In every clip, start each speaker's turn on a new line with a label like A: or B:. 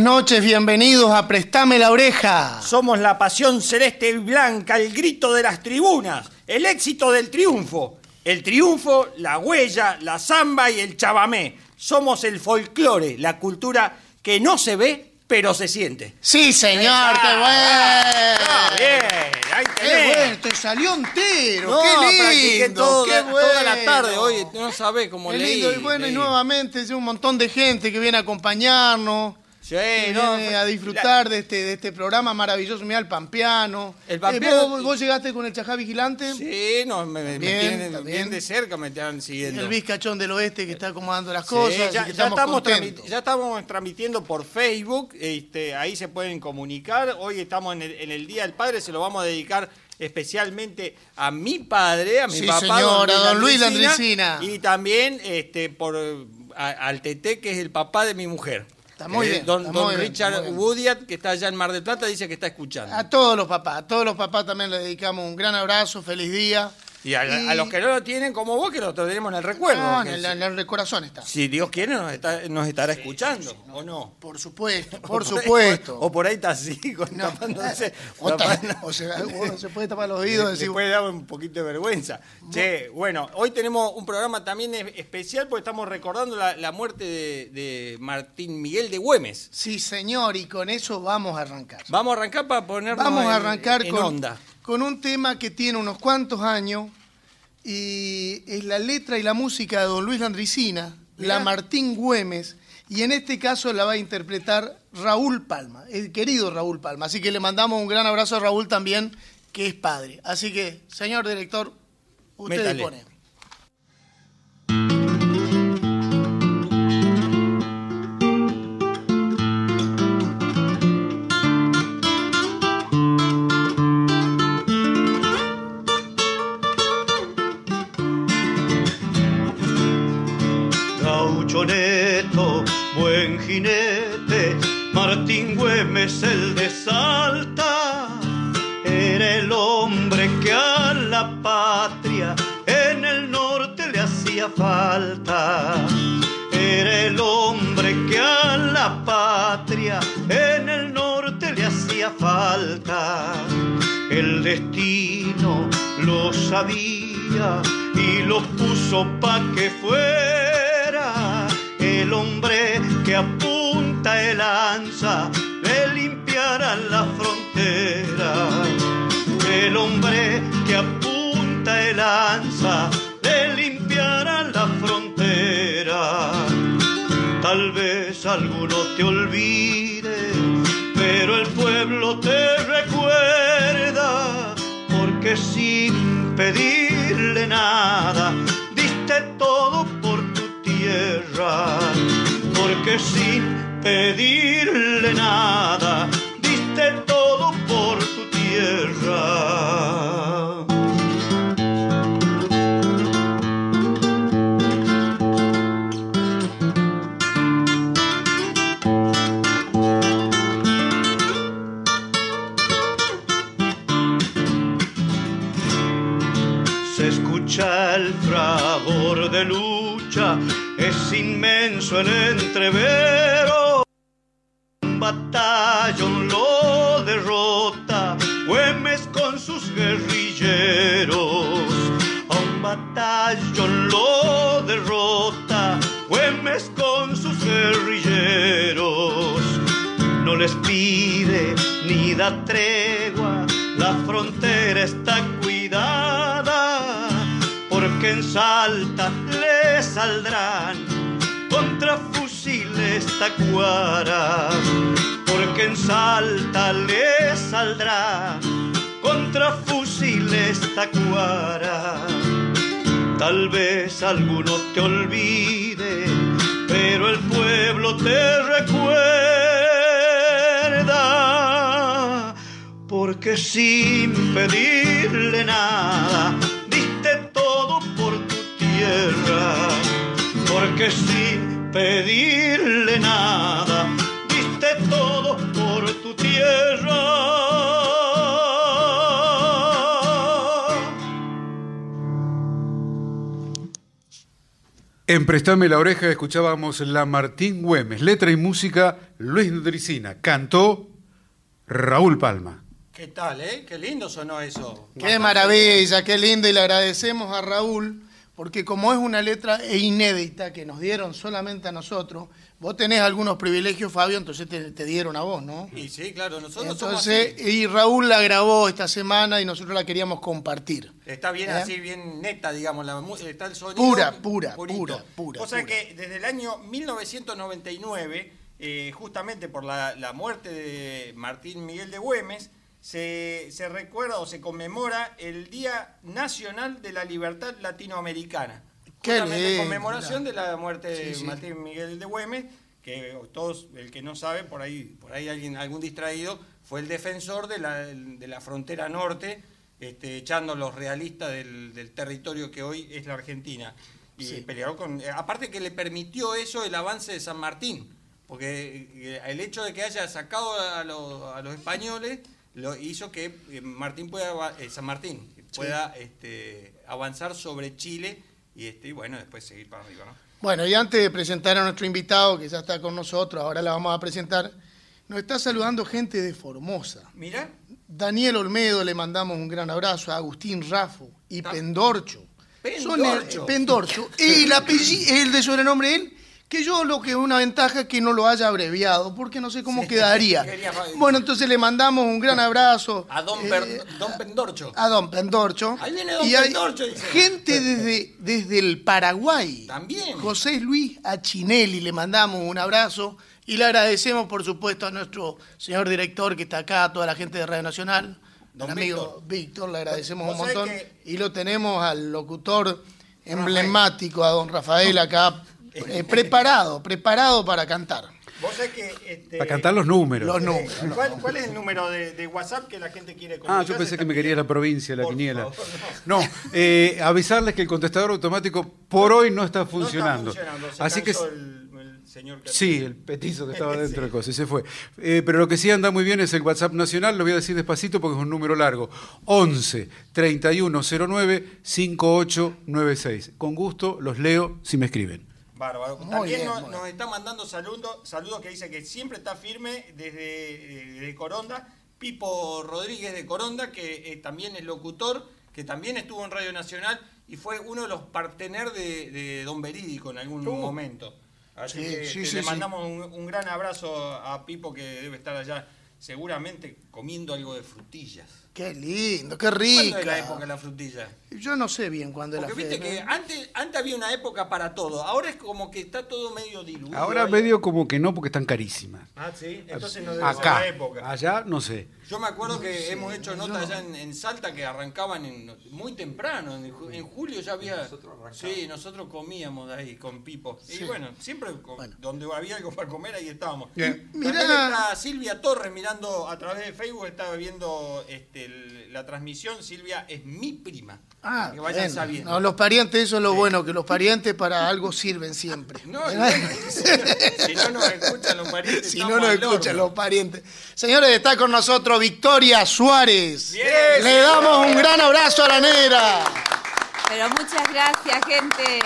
A: Buenas noches, bienvenidos a Prestame la oreja.
B: Somos la pasión celeste y blanca, el grito de las tribunas, el éxito del triunfo. El triunfo, la huella, la zamba y el chabamé. Somos el folclore, la cultura que no se ve, pero se siente.
A: Sí, señor, qué bueno.
B: Ah, bien, ahí
A: Qué
B: tenés.
A: bueno, te salió entero,
B: No,
A: qué
B: practiqué
A: lindo, qué bueno.
B: toda la tarde hoy, no sabés cómo
A: Qué
B: leí.
A: lindo, y bueno, y
B: leí.
A: nuevamente es un montón de gente que viene a acompañarnos.
B: Sí,
A: que
B: no,
A: viene a disfrutar de, este, de este programa maravilloso, mira el Pampeano.
B: El Pampeano-
A: Eh, ¿vos, vos llegaste con el Chajá Vigilante?
B: Sí, no, me, tienen bien. de cerca, me están siguiendo.
A: El Vizcachón del Oeste que está acomodando las
B: Sí,
A: cosas.
B: ya,
A: estamos
B: estamos ya estamos transmitiendo por Facebook, este, ahí se pueden comunicar. Hoy estamos en el, en el Día del Padre, se lo vamos a dedicar especialmente a mi padre, a mi
A: Sí,
B: papá,
A: señora, don Luis Landricina.
B: y también este, por a- al Tete, que es el papá de mi mujer.
A: Está muy
B: Eh,
A: bien,
B: Don,
A: está
B: don
A: muy bien,
B: Richard
A: bien.
B: Woodyard, que está allá en Mar del Plata, dice que está escuchando.
A: A todos los papás, a todos los papás también les dedicamos un gran abrazo, feliz día.
B: Y a,
A: y-
B: a los que no lo tienen como vos, que lo tenemos en el recuerdo.
A: No, en el, en el corazón está.
B: si Dios quiere, nos, está- nos estará escuchando, ¿o no?
A: Por supuesto, por supuesto.
B: O por ahí está así, con,
A: No.
B: tapándose.
A: O, ta-
B: tapando-
A: o sea, uno se puede tapar los oídos decir,
B: puede dar un poquito de vergüenza. Che, bueno, hoy tenemos un programa también es- especial porque estamos recordando la, la muerte de, de Martín Miguel de Güemes.
A: sí señor, y con eso vamos a arrancar.
B: Vamos a arrancar para ponernos
A: Vamos a
B: en-
A: arrancar
B: en
A: con,
B: onda.
A: Con un tema que tiene unos cuantos años y es la letra y la música de don Luis Landricina,
B: Mirá.
A: la Martín Güemes, y en este caso la va a interpretar Raúl Palma, el querido Raúl Palma. Así que le mandamos un gran abrazo a Raúl también, que es padre. Así que, señor director, usted
B: Métale.
A: dispone.
C: Güemes el de Salta, era el hombre que a la patria en el norte le hacía falta. Era el hombre que a la patria en el norte le hacía falta. El destino lo sabía y lo puso pa' que fuera el hombre que a punta de lanza le limpiara la frontera. El hombre que a punta de lanza le limpiara la frontera. Tal vez alguno te olvide, pero el pueblo te recuerda, porque sin pedirle nada, diste todo por tu tierra, porque sin pedirle nada, inmenso el entrevero. Un batallón lo derrota, Güemes con sus guerrilleros. A un batallón lo derrota, Güemes con sus guerrilleros no les pide ni da tregua, la frontera está cuidada, porque en Salta le saldrán fusiles tacuara, porque en Salta le saldrá contra fusiles tacuara. Tal vez alguno te olvide, pero el pueblo te recuerda. Porque sin pedirle nada, diste todo por tu tierra. Porque sin pedirle nada, diste todo por tu tierra.
D: En Prestame la Oreja escuchábamos la Martín Güemes, letra y música Luis Dricina, cantó Raúl Palma.
B: ¿Qué tal, eh? Qué lindo sonó eso.
A: Qué maravilla, qué lindo y le agradecemos a Raúl porque como es una letra e inédita que nos dieron solamente a nosotros, vos tenés algunos privilegios, Fabio, entonces te, te dieron a vos, ¿no?
B: Y sí, claro, nosotros
A: Entonces,
B: somos
A: y Raúl la grabó esta semana y nosotros la queríamos compartir.
B: Está bien
A: ¿Eh?
B: así, bien neta, digamos, la, mu- está el sonido.
A: Pura, pura,
B: purito.
A: pura, pura,
B: O sea
A: pura.
B: que desde el año 1999, eh, justamente por la, la muerte de Martín Miguel de Güemes, se, se recuerda o se conmemora el Día Nacional de la Libertad Latinoamericana.
A: Qué lindo,
B: conmemoración de la muerte de
A: Sí, sí.
B: Martín Miguel de Güemes, que todos, el que no sabe, por ahí, por ahí alguien, algún distraído, fue el defensor de la, de la frontera norte, este, echando a los realistas del, del territorio que hoy es la Argentina. Y
A: Sí.
B: peleó con. eh, Aparte que le permitió eso el avance de San Martín, porque eh, el hecho de que haya sacado a, los- a los españoles lo hizo que eh, Martín pueda ava- eh, San Martín pueda este, avanzar sobre Chile y este y bueno después seguir para arriba, ¿no?
A: Bueno, y antes de presentar a nuestro invitado, que ya está con nosotros, ahora la vamos a presentar, nos está saludando gente de Formosa.
B: Mira,
A: Daniel Olmedo le mandamos un gran abrazo, a Agustín Rafo y. Pendorcho. Son el-
B: Pendorcho.
A: Pendorcho. Y el apellido, el de sobrenombre él, que yo lo que es una ventaja es que no lo haya abreviado, porque no sé cómo
B: Sí.
A: quedaría.
B: Quería-
A: Bueno, entonces le mandamos un gran abrazo.
B: a Don,
A: eh,
B: Per- Don Pendorcho.
A: a Don Pendorcho.
B: Ahí viene Don
A: y
B: Pendorcho, dice.
A: gente desde, desde el Paraguay.
B: También.
A: José Luis Achinelli, le mandamos un abrazo y le agradecemos, por supuesto, a nuestro señor director que está acá, a toda la gente de Radio Nacional,
B: Don
A: amigo Víctor, le agradecemos un montón.
B: que-
A: Y lo tenemos al locutor emblemático, a don Rafael acá, eh, preparado, preparado para cantar.
B: Vos sabés que este,
D: Para cantar los números.
A: Los
B: eh,
A: números. los
B: ¿cuál, cuál es el número de, de WhatsApp que la gente quiere
D: Ah, yo pensé que me quería la provincia, la
B: Por
D: quiniela.
B: favor,
D: No, eh, avisarles que el contestador automático por hoy no está funcionando.
B: No está funcionando. Se
D: Así que
B: el, el señor que
D: Sí, el petizo que estaba dentro
B: Sí.
D: del coso, y se fue. Eh, pero lo que sí anda muy bien es el WhatsApp nacional, lo voy a decir despacito porque es un número largo. 11 3109 5896. Con gusto los leo si me escriben.
B: Bárbaro.
A: Muy
B: También
A: bien,
B: nos,
A: muy
B: nos está mandando saludos, saludos que dice que siempre está firme desde eh, de Coronda. Pipo Rodríguez de Coronda, que eh, también es locutor, que también estuvo en Radio Nacional y fue uno de los partener de, de Don Verídico en algún
A: Uh.
B: momento. Así
A: Sí,
B: que
A: sí, sí,
B: le mandamos un, un gran abrazo a Pipo que debe estar allá seguramente comiendo algo de frutillas.
A: Qué lindo, qué
B: ¿Cuándo es la
A: rica.
B: época de la frutilla?
A: Yo no sé bien cuándo es la
B: Porque viste
A: fe-
B: que antes, antes había una época para todo, ahora es como que está todo medio diluido.
D: Ahora
B: ahí.
D: medio como que no porque están carísimas.
B: Ah, sí, entonces no debe ser
D: Acá,
B: la época.
D: allá no sé.
B: Yo me acuerdo que hemos hecho notas allá en, en Salta que arrancaban en- muy temprano, en, ju- en julio ya había... sí, nosotros comíamos de ahí con Pipo. Y bueno, siempre
A: Bueno.
B: donde había algo para comer ahí estábamos.
A: Bien. Mirá.
B: está Silvia Torres mirando a través de Facebook, estaba viendo este, el- la transmisión. Silvia es mi prima.
A: Ah,
B: que vayan
A: bien.
B: sabiendo.
A: No, los parientes, eso es lo bueno, que los parientes para algo sirven siempre.
B: No, no- si no nos escuchan los parientes,
A: Si no nos escuchan los parientes. Señores, está con nosotros Victoria Suárez.
B: Bien,
A: Le
B: señora.
A: damos un gran abrazo a la negra.
E: Pero muchas gracias, gente.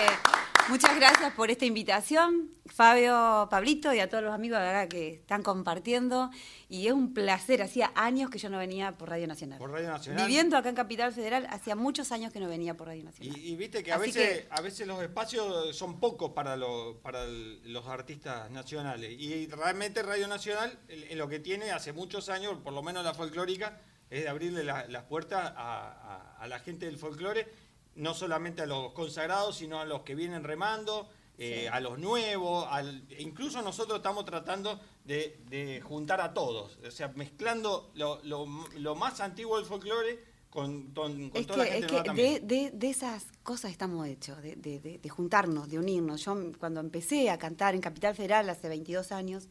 E: Muchas gracias por esta invitación, Fabio, Pablito y a todos los amigos de acá que están compartiendo. Y es un placer, hacía años que yo no venía por Radio Nacional.
B: Por Radio Nacional.
E: Viviendo acá en Capital Federal, hacía muchos años que no venía por Radio Nacional.
B: Y, y viste que a
E: Así
B: veces,
E: que-
B: a veces los espacios son pocos para, lo- para el- los artistas nacionales. Y realmente Radio Nacional, en lo que tiene hace muchos años, por lo menos la folclórica, es de abrirle la- las puertas a, a- a la gente del folclore, no solamente a los consagrados, sino a los que vienen remando, eh, a los nuevos, al- e incluso nosotros estamos tratando de, de juntar a todos, o sea, mezclando lo, lo- lo más antiguo del folclore con, con- con
E: Es
B: toda
E: que,
B: la
E: es
B: gente
E: que
B: nueva también.
E: de, de- de esas cosas estamos hechos, de, de- de- de juntarnos, de unirnos. Yo cuando empecé a cantar en Capital Federal hace 22 años,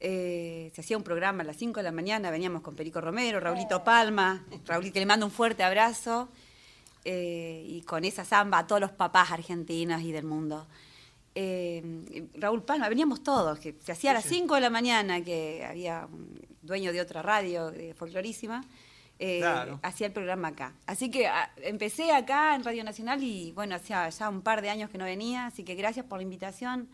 E: eh, se hacía un programa a las 5 de la mañana, veníamos con Perico Romero, Raulito Palma, Raúl que le mando un fuerte abrazo, eh, y con esa samba a todos los papás argentinos y del mundo. Eh, Raúl Palma, veníamos todos, que se hacía a las 5 de la mañana, que había un dueño de otra radio, de folclorísima, eh,
B: Claro.
E: hacía el programa acá. Así que ah, empecé acá en Radio Nacional y bueno, hacía ya un par de años que no venía, así que gracias por la invitación.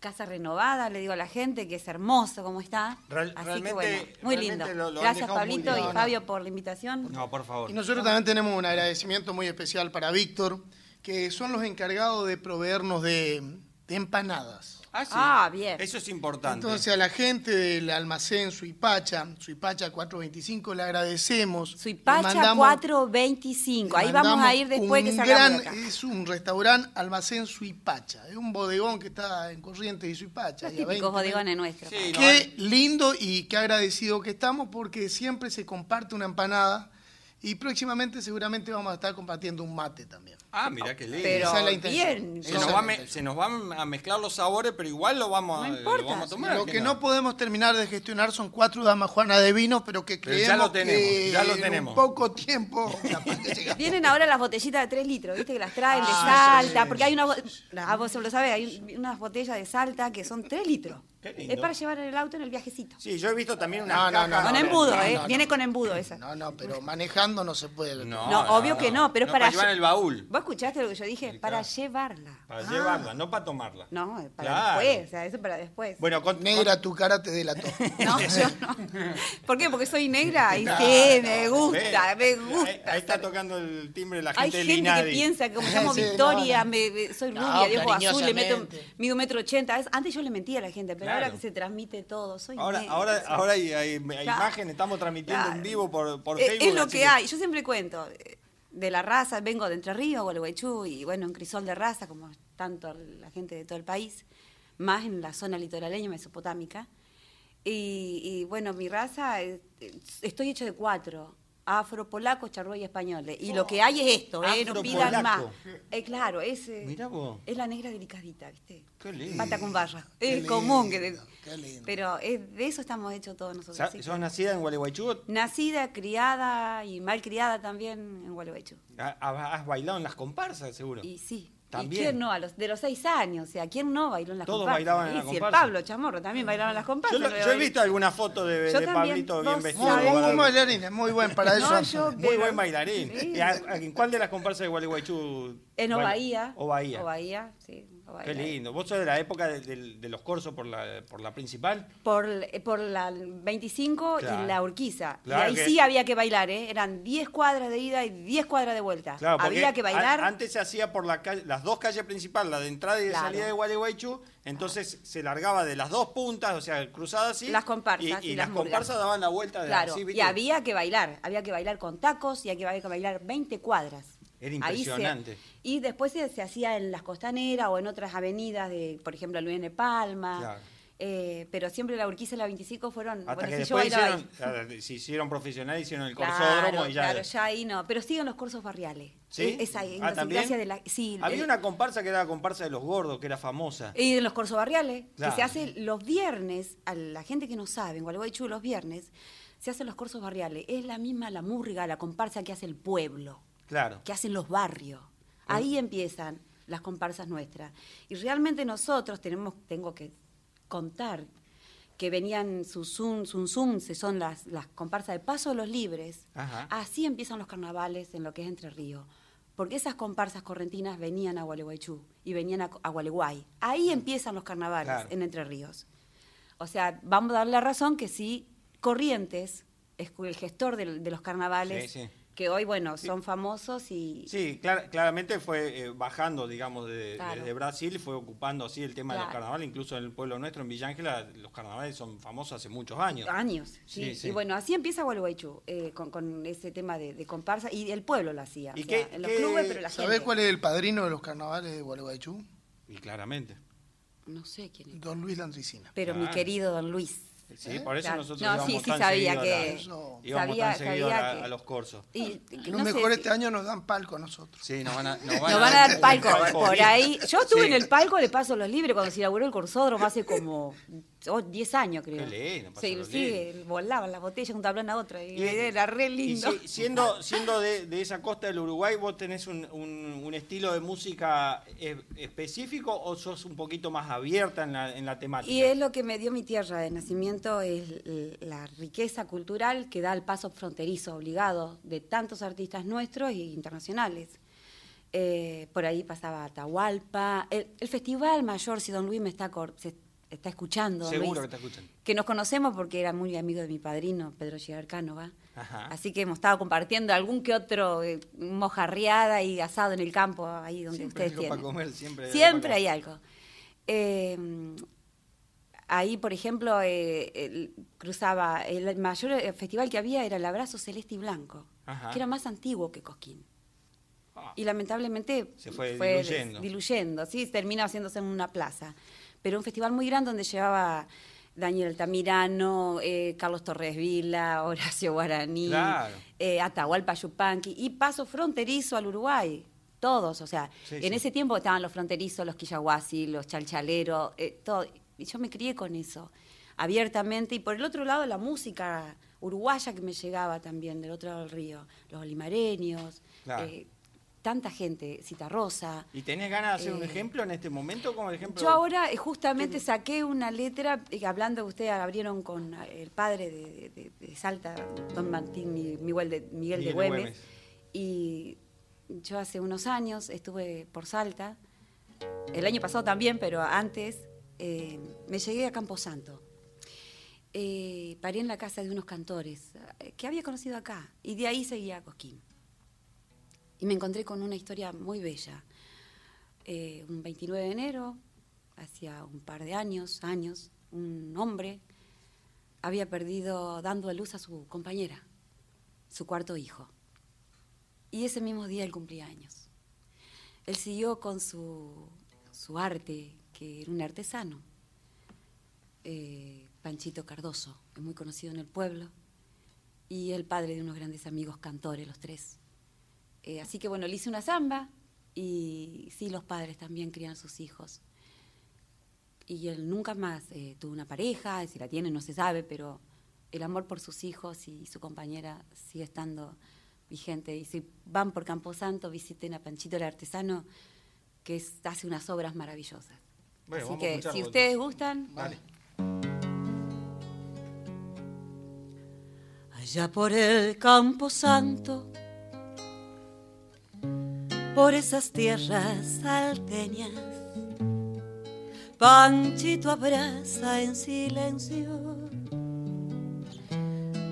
E: Casa renovada, le digo a la gente que es hermoso como está.
B: Real-
E: así
B: realmente-
E: que bueno, muy lindo.
B: lo- lo han
E: gracias Pablito y. Fabio por la invitación.
B: No, por favor.
A: Y nosotros también tenemos un agradecimiento muy especial para Víctor, que son los encargados de proveernos de, de empanadas.
B: Ah, sí.
E: Ah, bien.
B: Eso es importante.
A: Entonces a la gente del almacén Suipacha, Suipacha 425, le agradecemos. Le
E: Suipacha
A: mandamos-
E: 425.
A: le
E: Ahí vamos a ir después que salgamos de
A: gran-
E: acá.
A: Es un restaurante almacén Suipacha. Es un bodegón que está en Corrientes y Suipacha.
E: Los
A: y a 20
E: típicos bodegones nuestros.
B: Sí, no,
A: Qué lindo y qué agradecido que estamos porque siempre se comparte una empanada y próximamente seguramente vamos a estar compartiendo un mate también.
B: Ah, mira qué lindo.
E: Pero
A: Esa es la intención.
E: bien.
B: se, nos va me- se nos van a mezclar los sabores, pero igual lo vamos, a,
E: No
B: lo
E: importa.
B: vamos a tomar.
A: Lo
B: ¿qué
A: que no podemos terminar de gestionar son cuatro damas juana de vino, pero que
B: Pero ya
A: creemos
B: lo tenemos,
A: que
B: ya lo
A: en
B: tenemos.
A: un poco tiempo capaz que llegamos.
E: Vienen ahora las botellitas de 3 litros, ¿viste? Que las traen de
A: Ah,
E: Salta,
A: sí.
E: porque hay una. bo- Ah, vos lo sabés, hay un- unas botellas de Salta que son 3 litros.
B: Qué lindo.
E: Es para llevar en el auto en el viajecito.
B: Sí, yo he visto también unas
A: No, no, no,
E: Con
A: no,
E: embudo,
A: no,
E: ¿eh?
A: no,
E: Viene con embudo esa.
A: No, no, pero manejando no se puede.
B: No,
E: No, obvio que no, pero es para
B: llevar en el baúl.
E: ¿Vos escuchaste lo que yo dije?
B: Sí,
E: Para
B: claro.
E: llevarla.
B: Para llevarla, no para tomarla.
E: No, es para
B: Claro.
E: después, o sea, eso es para después.
B: Bueno, con,
A: Negra, tu cara te delató.
E: No, yo no. ¿Por qué? Porque soy negra y sí, me gusta,
B: Ve,
E: me gusta.
B: Ahí, ahí está tocando el timbre la
E: Hay
B: gente del
E: gente que piensa que como me llamo
A: Sí,
E: Victoria, me- soy rubia, de ojos azules, mido un metro ochenta. Es- Antes yo le mentía a la gente, pero
B: Claro.
E: ahora que se transmite todo, soy
B: Ahora,
E: negra,
B: ahora,
E: soy-
B: ahora hay, hay- hay
E: Claro.
B: imagen, estamos transmitiendo en vivo por, por
E: Eh,
B: Facebook.
E: Es lo que hay. Yo siempre cuento eh, de la raza, vengo de Entre Ríos, Gualeguaychú, y bueno, en Crisol de raza, como tanto la gente de todo el país, más en la zona litoraleña mesopotámica. Y, y, bueno, mi raza, estoy hecho de cuatro. Afro, polaco, charrúa y españoles. Y lo que hay es esto, ¿eh? No pidan más. Eh, claro, es, eh, es la negra delicadita, ¿viste?
B: Qué lindo.
E: Pata con barra.
A: Qué
E: Es común. Que
A: qué lindo.
E: Pero es- de eso estamos hechos todos nosotros.
B: ¿Sos nacida en Gualeguaychú?
E: Nacida, criada y mal criada también en Gualeguaychú.
B: Ha- ha- ¿Has bailado en las comparsas, seguro?
E: Y sí.
B: También.
E: ¿Y quién no? A los, de los seis años. O sea, ¿quién no bailó en las
B: Todos
E: comparsas?
B: bailaban en
E: Y
B: la
E: sí,
B: comparsa.
E: el Pablo Chamorro también bailaban en las
B: Yo,
E: comparsas.
B: lo-
E: no
B: yo he visto alguna foto de,
E: Yo
B: de
E: también,
B: Pablito bien vestido.
A: Muy, muy, muy bailarín, es muy buen para eso.
E: No, yo-
B: Muy buen bailarín.
E: Sí.
B: ¿Y a- a- ¿En cuál de las comparsas de Gualeguaychú?
E: En Obaía.
B: O Bahía.
E: Obaía, sí.
B: Qué lindo. ¿Vos sos de la época de, de- de los corsos por la, por la principal?
E: Por, por la 25
B: Claro.
E: y la Urquiza.
B: Claro
E: y ahí
B: que-
E: sí había que bailar, ¿eh? Eran 10 cuadras de ida y 10 cuadras de vuelta.
B: Claro,
E: había que bailar.
B: antes se hacía por la calle- las dos calles principales, la de entrada y de salida de Gualeguaychú, entonces se largaba de las dos puntas, o sea, cruzadas así.
E: Las comparsas
B: Y, y
E: y
B: las comparsas daban la vuelta de
E: Claro,
B: así,
E: y había que bailar, había que bailar con tacos y había que bailar 20 cuadras.
B: Era
E: Ahí se-
B: impresionante.
E: y después se, se hacía en las costaneras o en otras avenidas de, por ejemplo, Luis N. Palma.
B: Claro.
E: eh, pero siempre la Urquiza y la 25 fueron.
B: Hasta
E: bueno,
B: que
E: si
B: después hicieron,
E: ahí.
B: se hicieron profesionales, hicieron el
E: Claro,
B: corsódromo y ya.
E: claro, ya ahí no. Pero siguen los cursos barriales.
B: ¿Sí?
E: Es, es ahí, en
B: Ah, ¿también?
E: De la. Sí,
B: Había
E: el-
B: una comparsa que era la comparsa de los gordos, que era famosa.
E: Y en los cursos barriales,
B: Claro.
E: que se hace los viernes, a la gente que no sabe, en Gualeguaychú los viernes, se hacen los cursos barriales. Es la misma la murga, la comparsa que hace el pueblo.
B: Claro.
E: que hacen los barrios. Ahí empiezan las comparsas nuestras. Y realmente nosotros tenemos, tengo que contar que venían Susum, Zum, se son las, las comparsas de Paso de los Libres.
B: Ajá.
E: Así empiezan los carnavales en lo que es Entre Ríos. Porque esas comparsas correntinas venían a Gualeguaychú y venían a, a Gualeguay. Ahí empiezan los carnavales
B: Claro.
E: en Entre Ríos. O sea, vamos a darle la razón que sí, Corrientes es el gestor del- de, los carnavales,
B: Sí, sí.
E: Que hoy, bueno, son famosos y,
B: Sí, clar- claramente fue eh, bajando, digamos, de-
E: Claro.
B: desde Brasil, fue ocupando así el tema de los
E: Claro.
B: carnavales, incluso en el pueblo nuestro, en Villa Ángela, los carnavales son famosos hace muchos años.
E: Años, sí.
B: Sí, sí.
E: Y bueno, así empieza Gualeguaychú, eh, con, con ese tema de, de comparsa, y el pueblo lo hacía.
B: ¿Y
E: o sea,
B: qué-
E: en los
B: qué-
E: clubes, pero la
A: ¿Sabés
E: gente.
A: cuál es el padrino de los carnavales de Gualeguaychú?
B: Y claramente.
E: No sé quién es.
A: Don Luis Landricina.
E: Pero mi querido don Luis.
B: Sí, por eso
E: Claro.
B: nosotros
E: No,
B: íbamos
E: sí, sí
B: tan
E: sabía
B: a
E: que-
B: la- íbamos
E: sabía-
B: tan
E: sabía que-
B: a los cursos.
E: Y,
A: Que
E: no
A: mejor este año nos dan palco a nosotros.
B: Sí, nos van a, nos
E: Nos van a dar palco por ahí. Yo estuve
B: Sí.
E: en el palco de Paso Los Libres cuando se inauguró el cursódromo hace como oh, 10 años, creo.
B: Qué lindo,
E: Sí, sí, volaban las botellas de un tablón a otro. Y,
B: Y-
E: era re
B: Y
E: lindo.
B: si- siendo, siendo de, de esa costa del Uruguay, ¿vos tenés un, un- un estilo de música eh, específico o sos un poquito más abierta en la, en la temática?
E: Y es lo que me dio mi tierra de nacimiento, es la riqueza cultural que da el paso fronterizo obligado de tantos artistas nuestros e internacionales. Eh, por ahí pasaba Atahualpa, el, el Festival Mayor, si don Luis me está, se está escuchando,
B: Seguro
E: Luis,
B: que te escuchan.
E: que nos conocemos porque era muy amigo de mi padrino, Pedro Gigar Cánova.
B: Ajá.
E: Así que hemos estado compartiendo algún que otro eh, mojarriada y asado en el campo, ahí donde
B: Siempre
E: ustedes
B: algo para
E: tienen.
B: comer, siempre hay algo
E: Siempre
B: para
E: hay algo. Eh, ahí, por ejemplo, eh, cruzaba, el mayor eh, festival que había era el Abrazo Celeste y Blanco,
B: Ajá.
E: que era más antiguo que Cosquín.
B: Ah.
E: Y lamentablemente
B: Se fue diluyendo.
E: diluyendo, sí, terminó haciéndose en una plaza. Pero un festival muy grande donde llevaba Daniel Altamirano, eh, Carlos Torres Vila, Horacio Guaraní,
B: Claro.
E: eh, Atahualpa Yupanqui y paso fronterizo al Uruguay. Todos, o sea,
B: Sí,
E: en
B: sí.
E: ese tiempo estaban los fronterizos, los quillahuasi, los chalchaleros, eh, todo. Y yo me crié con eso, abiertamente. Y por el otro lado, la música uruguaya que me llegaba también, del otro lado del río. Los limareños,
B: Claro.
E: Tanta gente, Citarrosa.
B: ¿Y tenés ganas de hacer un
E: Eh,
B: ejemplo en este momento? Como el ejemplo
E: Yo ahora eh, justamente saqué una letra, eh, hablando que ustedes abrieron con el padre de, de- de Salta, don Martín Mi- Miguel de, Miguel
B: Miguel
E: de Güemes,
B: Güemes.
E: y yo hace unos años estuve por Salta, el año pasado también, pero antes, eh, me llegué a Camposanto. Paré en la casa de unos cantores que había conocido acá, y de ahí seguía a Cosquín. Y me encontré con una historia muy bella. Eh, un 29 de enero, hacía un par de años, años, un hombre había perdido dando a luz a su compañera, su cuarto hijo. Y ese mismo día él cumplía años. Él siguió con su, su arte, que era un artesano. Eh, Panchito Cardoso, es muy conocido en el pueblo, y el padre de unos grandes amigos cantores, los tres. Eh, así que bueno, le hice una samba y sí, los padres también crían sus hijos. Y él nunca más eh, tuvo una pareja, si la tiene no se sabe, pero el amor por sus hijos y su compañera sigue estando vigente. Y si van por Camposanto, visiten a Panchito el Artesano, que es- hace unas obras maravillosas.
B: Bueno,
E: Así
B: vamos a
E: que si ustedes gustan,
B: Dale.
F: Allá por el campo santo, por esas tierras salteñas, Panchito abraza en silencio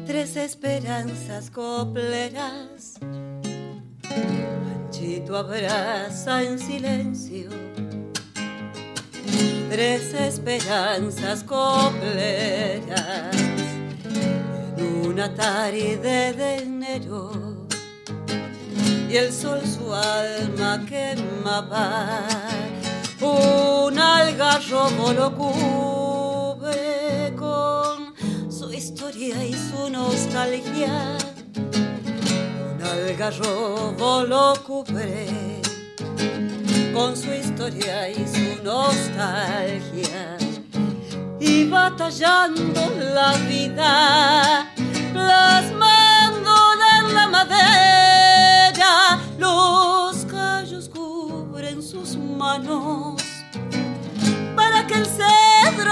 F: tres esperanzas copleras. Panchito abraza en silencio tres esperanzas copleras en una tarde de enero y el sol su alma quemaba. Un algarrobo lo cubre con su historia y su nostalgia. Un algarrobo lo cubre con su historia y su nostalgia. Y batallando la vida, plasmando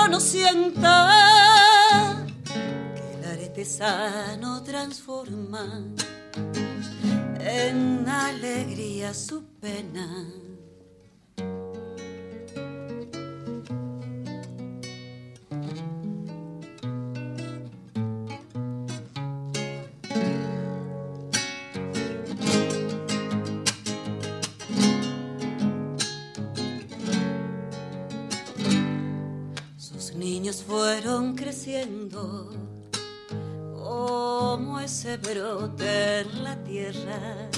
F: no sienta que el arete sano transforma en alegría su pena. En la tierra.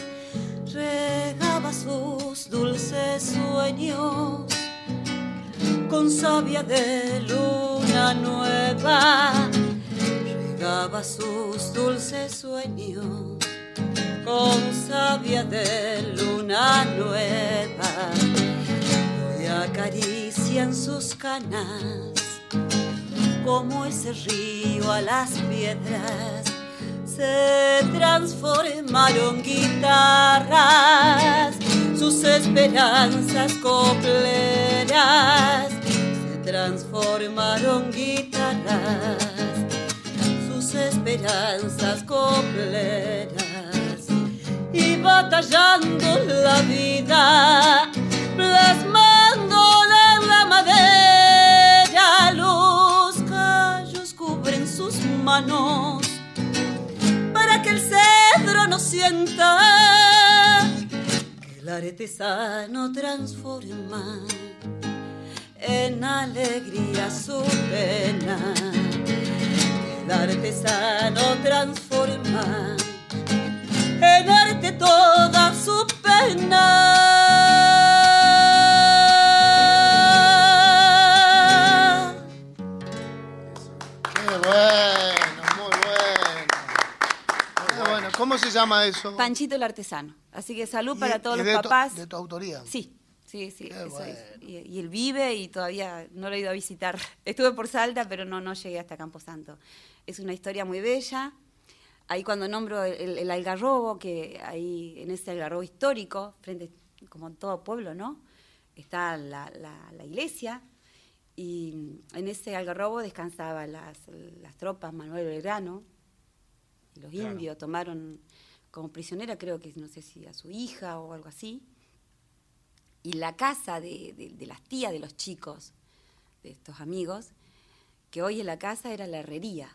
F: Regaba sus dulces sueños con savia de luna nueva regaba sus dulces sueños con savia de luna nueva. Hoy acarician sus canas como ese río a las piedras. Se transformaron guitarras, sus esperanzas copleras. Se transformaron guitarras, sus esperanzas copleras y batallando la vida, plasmándola en la madera. Los callos cubren sus manos sienta que el artesano transforma en alegría su pena. El artesano transforma en arte toda su pena.
A: ¿Cómo se llama eso?
E: Panchito el artesano. Así que salud
A: Y-
E: para todos los
A: tu-
E: papás.
A: de tu autoría.
E: Sí, sí, sí. Eso es.
A: bueno.
E: Y, y él vive y todavía no lo he ido a visitar. Estuve por Salta, pero no, no llegué hasta Camposanto. Es una historia muy bella. Ahí cuando nombro el, el algarrobo, que ahí en ese algarrobo histórico, frente, como en todo pueblo, ¿no? Está la, la- la iglesia y en ese algarrobo descansaban las, las tropas Manuel Belgrano los
B: Claro.
E: indios tomaron como prisionera, creo que no sé si a su hija o algo así. Y la casa de, de- de las tías de los chicos, de estos amigos, que hoy en la casa era la herrería.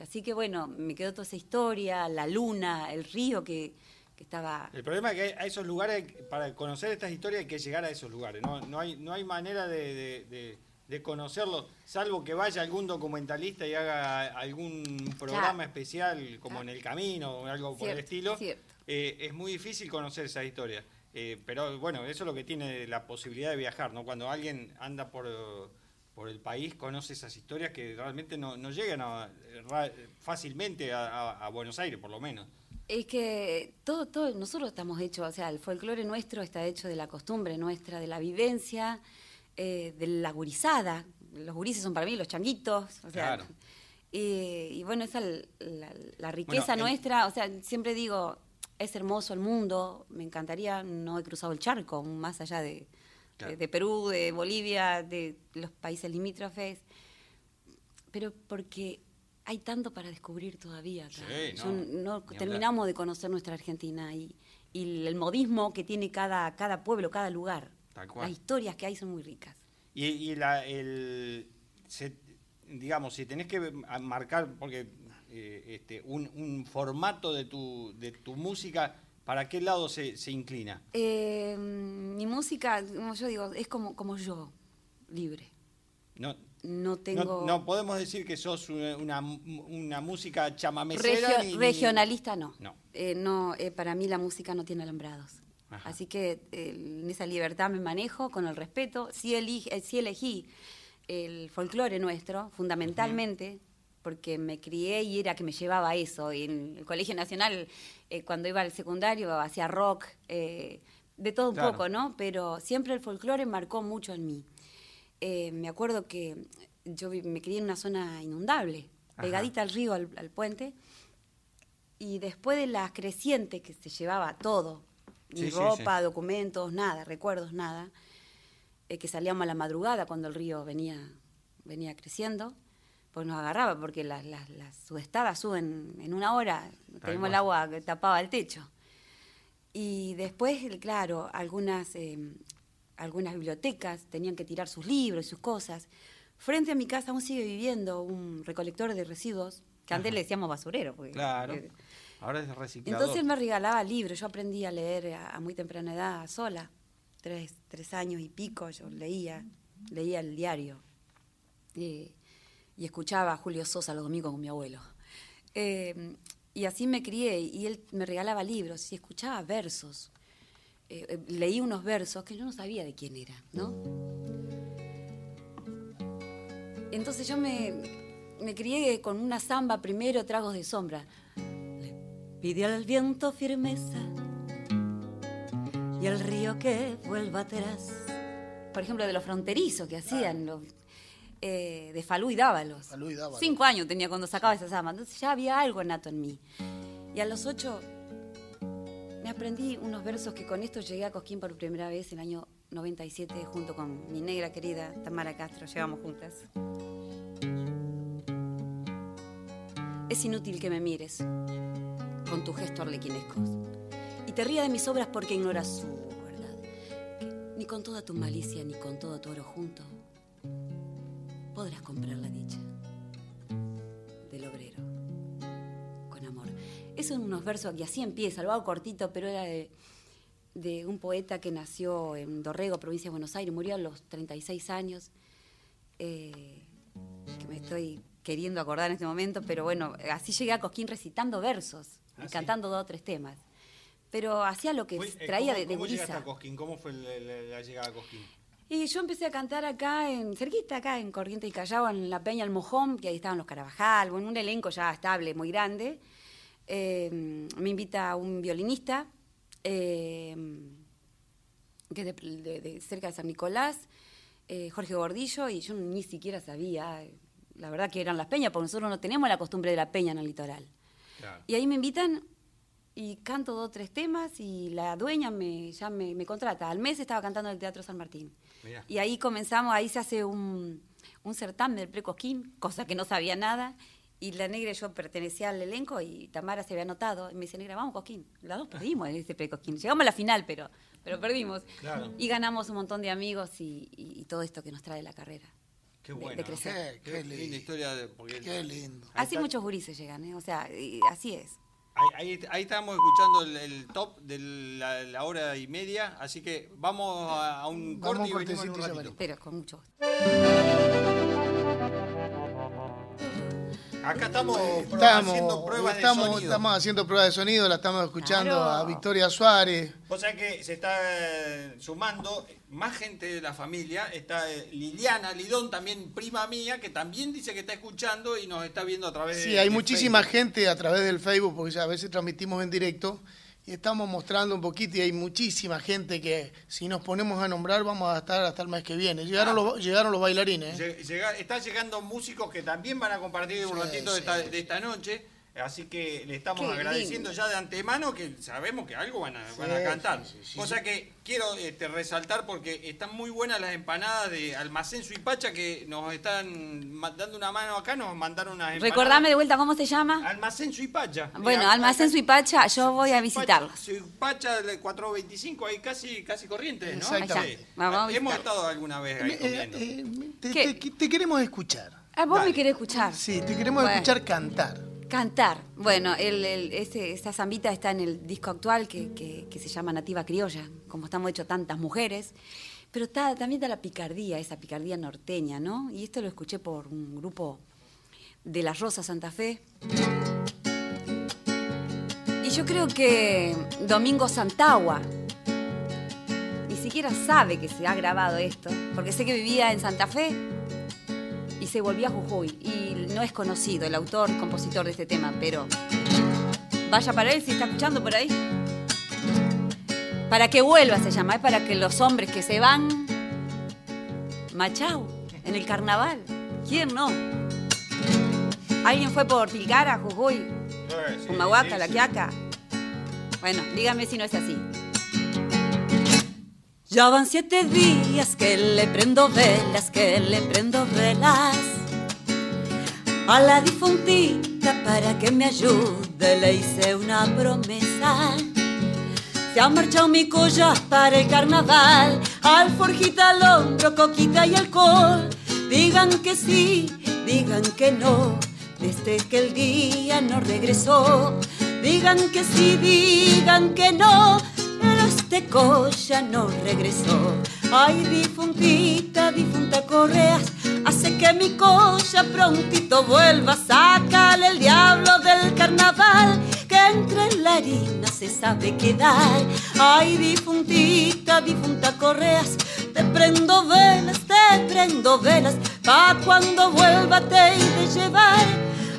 E: Así que bueno, me quedó toda esa historia, la luna, el río que, que estaba...
B: El problema es que a esos lugares, para conocer estas historias hay que llegar a esos lugares. No, no, hay, no hay manera de, de, de- de conocerlos, salvo que vaya algún documentalista y haga algún programa
E: Claro.
B: especial, como
E: Claro.
B: en El Camino o algo por el
E: Cierto,
B: estilo.
E: cierto.
B: Eh, es muy difícil conocer esas historias. Eh, pero bueno, eso es lo que tiene la posibilidad de viajar, ¿no? Cuando alguien anda por, por el país, conoce esas historias que realmente no, no llegan a- fácilmente a- a- a Buenos Aires, por lo menos.
E: Es que todo, todo, nosotros estamos hechos, o sea, el folclore nuestro está hecho de la costumbre nuestra, de la vivencia, eh, de la gurizada. Los gurises son para mí los changuitos, o sea.
B: Claro.
E: Y, y bueno, esa es la, la riqueza nuestra, o sea, siempre digo, es hermoso el mundo, me encantaría, no he cruzado el charco, más allá de,
B: Claro.
E: de, de Perú, de Bolivia, de los países limítrofes, pero porque hay tanto para descubrir todavía acá.
B: Sí,
E: Yo
B: no,
E: no terminamos de conocer nuestra Argentina y, y el modismo que tiene cada, cada pueblo, cada lugar.
B: Tal cual.
E: Las historias que hay son muy ricas.
B: Y, y la, el, se- digamos, si tenés que marcar, porque eh, este, un, un formato de tu, de tu música, ¿para qué lado se, se inclina?
E: Eh, mi música, como yo digo, es como, como yo, libre.
B: No,
E: No tengo...
B: no, no podemos decir que sos una, una, una música chamamecera.
E: Regio-
B: ni- ni-
E: regionalista no.
B: No.
E: Eh, no eh, para mí la música no tiene alambrados.
B: Ajá.
E: Así que en esa libertad me manejo con el respeto. Sí, elige- eh, sí elegí el folclore nuestro, fundamentalmente, porque me crié y era que me llevaba a eso. Y en el Colegio Nacional, eh, cuando iba al secundario, hacía rock, eh, de todo un
B: Claro.
E: poco, ¿no? Pero siempre el folclore marcó mucho en mí. Eh, me acuerdo que yo me crié en una zona inundable,
B: Ajá.
E: pegadita al río, al, al puente, y después de las crecientes que se llevaba todo, ni
B: Sí,
E: ropa,
B: sí.
E: documentos, nada, recuerdos, nada, eh, que salíamos a la madrugada cuando el río venía, venía creciendo, pues nos agarraba, porque las, las, las sudestadas suben en una hora, tenemos el agua que tapaba el techo. Y después, claro, algunas, eh, algunas bibliotecas tenían que tirar sus libros y sus cosas. Frente a mi casa aún sigue viviendo un recolector de residuos, que antes le decíamos basurero. porque-
B: Claro.
E: eh,
B: Ahora es reciclador.
E: entonces él me regalaba libros. Yo aprendí a leer a, muy temprana edad sola. Tres, tres años y pico yo leía, leía el diario. Y escuchaba a Julio Sosa los domingos con mi abuelo. Eh, y así me crié y él me regalaba libros y escuchaba versos. Eh, eh, leí unos versos que yo no sabía de quién era, ¿no? Entonces yo me, me crié con una samba primero, tragos de sombra. Pide al viento firmeza y al río que vuelva atrás. Por ejemplo, de los fronterizos que hacían, los, eh, de Falú y Dávalos.
A: Falú y Dávalos.
E: Cinco años tenía cuando sacaba esa samba, entonces ya había algo nato en mí. Y a los ocho me aprendí unos versos que con esto llegué a Cosquín por primera vez en el año 97 junto con mi negra querida Tamara Castro, llevamos juntas. Es inútil que me mires con tu gesto arlequinesco y te ría de mis obras porque ignoras su verdad. Ni con toda tu malicia ni con todo tu oro junto podrás comprar la dicha del obrero con amor. Esos son unos versos que así empieza, lo hago cortito, pero era de, de un poeta que nació en Dorrego, provincia de Buenos Aires, murió a los 36 años, eh, que me estoy queriendo acordar en este momento, pero bueno, así llegué a Cosquín recitando versos
B: Ah, sí.
E: cantando dos o tres temas. Pero hacía lo que
B: eh,
E: traía
B: ¿cómo-
E: de, de
B: ¿Cómo llegaste a Cosquín? ¿Cómo fue la, la- la llegada a Cosquín?
E: Y yo empecé a cantar acá, en cerquita, acá en Corrientes y Callao, en la Peña El Mojón, que ahí estaban los Carabajal, bueno, un elenco ya estable, muy grande. Eh, me invita un violinista, eh, que es de, de- de cerca de San Nicolás, eh, Jorge Gordillo, y yo ni siquiera sabía, eh, la verdad que eran las peñas, porque nosotros no tenemos la costumbre de la peña en el litoral.
B: Claro.
E: Y ahí me invitan y canto dos o tres temas y la dueña me, ya me, me contrata. Al mes estaba cantando en el Teatro San Martín.
B: Mirá.
E: Y ahí comenzamos, ahí se hace un, un certamen del Precosquín, cosa que no sabía nada. Y la negra y yo pertenecía al elenco y Tamara se había anotado. Y me dice, negra, vamos Cosquín. Las dos perdimos en ese Precosquín. Llegamos a la final, pero, pero perdimos.
B: Claro.
E: Y ganamos un montón de amigos y, y- y todo esto que nos trae la carrera.
B: Qué
E: de-
B: bueno.
E: de crecer.
A: Qué,
B: Qué,
A: qué
B: linda
A: lindo.
B: historia. de- porque
A: Qué lindo.
E: Así
B: está.
E: muchos gurises llegan, ¿eh? O sea, y así es.
B: Ahí, ahí, ahí estábamos escuchando el, el top de la, la hora y media, así que vamos a, a un
A: Vamos
B: corte y venimos en un ratito.
E: Pero con mucho gusto.
B: Acá estamos,
A: Estamos,
B: haciendo pruebas
A: estamos,
B: de sonido.
A: estamos haciendo pruebas de sonido, la estamos escuchando
E: Claro.
A: a Victoria Suárez.
B: O sea que se está eh, sumando más gente de la familia. Está eh, Liliana Lidón, también prima mía, que también dice que está escuchando y nos está viendo a través de
A: Sí, hay
B: de
A: muchísima
B: Facebook.
A: gente a través del Facebook, porque a veces transmitimos en directo y estamos mostrando un poquito y hay muchísima gente que si nos ponemos a nombrar vamos a estar hasta el mes que viene. Llegaron,
B: Ah.
A: los, llegaron los bailarines. ¿eh?
B: Lle- llega- está llegando músicos que también van a compartir un
A: Sí,
B: ratito de, esta,
A: sí.
B: de esta noche. Así que le estamos
E: Qué
B: agradeciendo
E: lindo.
B: ya de antemano que sabemos que algo van a, van a cantar.
A: sí, sí, sí,
B: Cosa que quiero este, resaltar porque están muy buenas las empanadas de Almacén Suipacha que nos están dando una mano acá, nos mandaron unas empanadas.
E: Recordame de vuelta cómo se llama.
B: Almacén Suipacha.
E: Bueno,
B: Mira,
E: Almacén
B: acá-
E: Suipacha, yo voy a visitarlos.
B: Suipacha del 425, ahí casi, casi corrientes, ¿no?
A: Exactamente.
E: Vamos
B: Hemos estado alguna vez ahí
A: Eh,
B: comiendo.
A: eh, te, te- te queremos escuchar.
E: Ah, vos
B: Dale.
E: me querés escuchar.
A: Sí, te queremos
E: Bueno.
A: escuchar cantar.
E: Cantar. Bueno, el, esa zambita está en el disco actual que, se llama Nativa Criolla, como estamos hechos tantas mujeres. Pero también está la picardía, esa picardía norteña, ¿no? Y esto lo escuché por un grupo de La Rosa Santa Fe. Y yo creo que Domingo Santagua ni siquiera sabe que se ha grabado esto, porque sé que vivía en Santa Fe y se volvió a Jujuy. Y no es conocido el autor, compositor de este tema, pero vaya para él si está escuchando por ahí. Para que vuelva se llama, es para que los hombres que se van, Machau, en el carnaval. ¿Quién no? ¿Alguien fue por Tilcara, Jujuy,
B: Eh,
E: Humahuaca,
B: sí,
E: La. Quiaca? Bueno, dígame si no es así. Ya van siete días que le prendo velas, que le prendo velas a la difuntita para que me ayude. Le hice una promesa. Se ha marchado mi collar para el carnaval, alforjita al hombro, coquita y alcohol. Digan que sí, digan que no, desde que el día no regresó. Digan que sí, digan que no, este colla no regresó. Ay, difuntita, difunta Correas, hace que mi colla prontito vuelva. Sácale el diablo del carnaval, que entre la harina se sabe quedar. Ay, difuntita, difunta Correas, te prendo velas, te prendo velas, pa' cuando vuelva te de llevar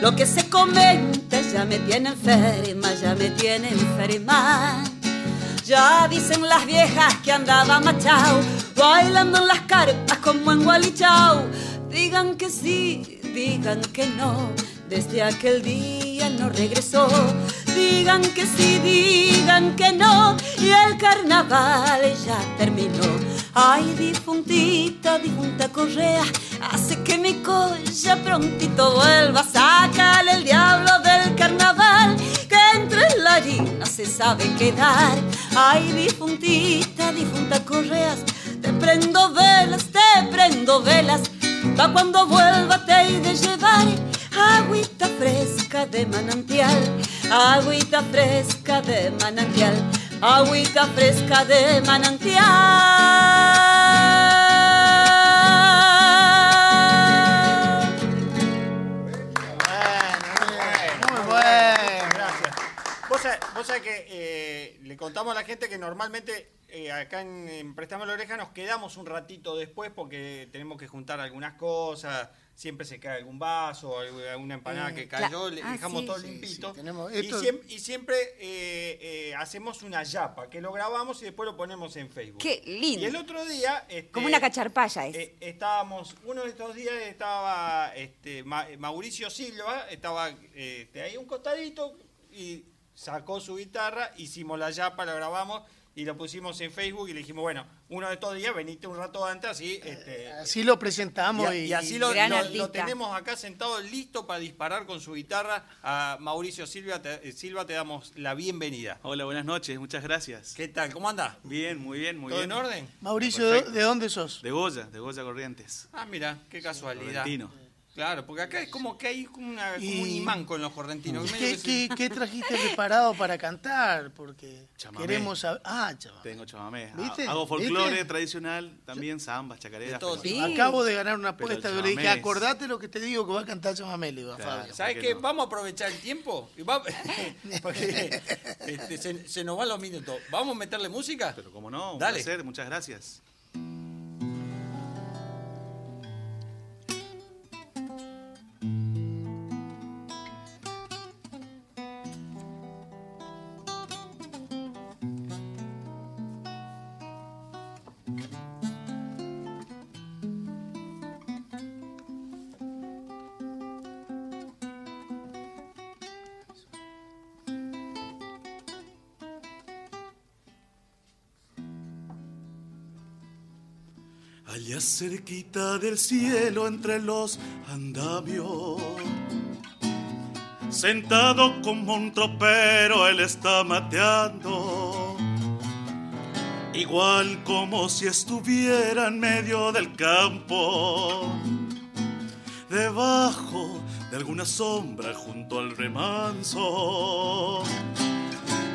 E: Lo que se comenta ya me tiene enferma, ya me tiene enferma. Ya dicen las viejas que andaba machao, bailando en las carpas como en Gualichao. Digan que sí, digan que no, desde aquel día no regresó. Digan que sí, digan que no, y el carnaval ya terminó. Ay, difuntita, difunta correa, hace que mi colla prontito vuelva. Sácale el diablo del carnaval, que entre la harina se sabe quedar. Ay, difuntita, difunta correas, te prendo velas, te prendo velas, pa' cuando vuelva te he de llevar. Agüita fresca de manantial, agüita fresca de manantial agüita fresca de manantial.
A: Muy bueno.
B: Gracias. Vos sabés, vos sabés que eh, le contamos a la gente que normalmente eh, acá en, en Prestamos la Oreja nos quedamos un ratito después porque tenemos que juntar algunas cosas, siempre se cae algún vaso, alguna empanada
A: Eh,
B: que cayó, le
G: ah,
B: dejamos
G: sí.
B: todo
A: Sí,
B: limpito.
A: sí, tenemos-
B: y,
A: esto-
B: y siempre eh, eh, hacemos una yapa, que lo grabamos y después lo ponemos en Facebook.
G: Qué lindo.
B: Y el otro día... este,
G: Como una cacharpaya es.
B: eh, estábamos, uno de estos días estaba este, Ma- Mauricio Silva, estaba este, ahí un costadito y sacó su guitarra, hicimos la yapa, la grabamos y lo pusimos en Facebook y le dijimos, bueno, uno de estos días venite un rato antes, así... Este,
A: Así lo presentamos
B: y,
A: y,
B: y así lo, tenemos acá sentado listo para disparar con su guitarra. A Mauricio Silva te, eh, Silva te damos la bienvenida.
H: Hola, buenas noches, muchas gracias.
B: ¿Qué tal? ¿Cómo andás?
H: Bien, muy bien, muy
B: ¿Todo
H: bien.
B: en orden?
A: Mauricio, ¿de,
H: Perfecto.
A: de dónde sos?
H: De Goya, de Goya Corrientes.
B: Ah, mira, qué casualidad.
H: Correntino.
B: Claro, porque acá es como que hay una- como un imán con los correntinos.
A: ¿Qué,
B: que se-
A: qué- qué trajiste preparado para cantar? Porque
H: Chamamé.
A: queremos saber. Ah, chamamé.
H: Tengo chamamé. Ha-
A: ¿Viste?
H: Hago folclore
A: ¿Viste?
H: tradicional, también zambas, chacareras.
B: De todo
H: pero-
G: Sí.
A: Acabo de ganar una
H: Pero
A: apuesta. Yo le dije, acordate lo que te digo que va a cantar chamamé, le digo a
H: Claro.
A: Fabio.
B: ¿Sabes
H: ¿por qué
B: qué?
H: no?
B: Vamos a aprovechar el tiempo. y va- porque este, se, se nos van los minutos. ¿Vamos a meterle música?
H: Pero como no, un
B: Dale.
H: placer, muchas gracias. Cerquita del cielo entre los andamios, sentado como un tropero, él está mateando. Igual como si estuviera en medio del campo, debajo de alguna sombra junto al remanso.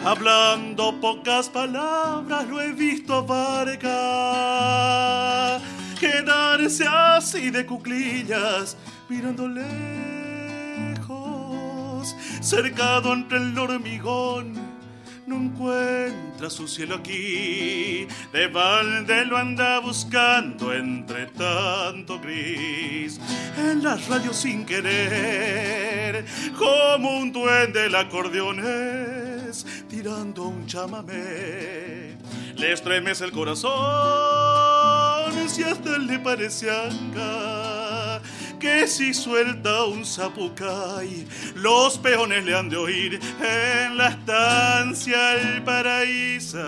H: Hablando pocas palabras lo he visto a quedarse así de cuclillas mirando lejos, cercado entre el hormigón. No encuentra su cielo aquí, de balde lo anda buscando entre tanto gris. En la radio sin querer, como un duende el acordeón es, tirando un chamamé. Le estremece el corazón, si hasta le parece anga que si suelta un zapucay, los peones le han de oír en la estancia el paraíso.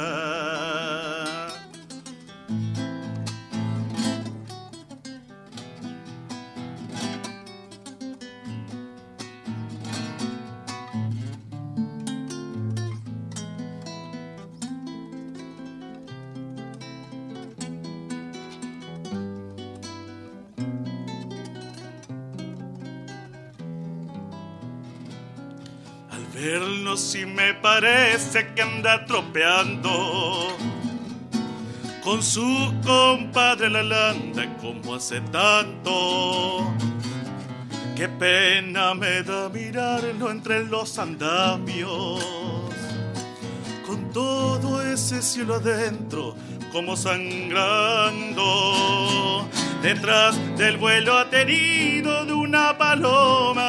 H: Si me parece que anda tropeando con su compadre la landa como hace tanto. Qué pena me da mirarlo entre los andamios, con todo ese cielo adentro como sangrando, detrás del vuelo atenido de una paloma.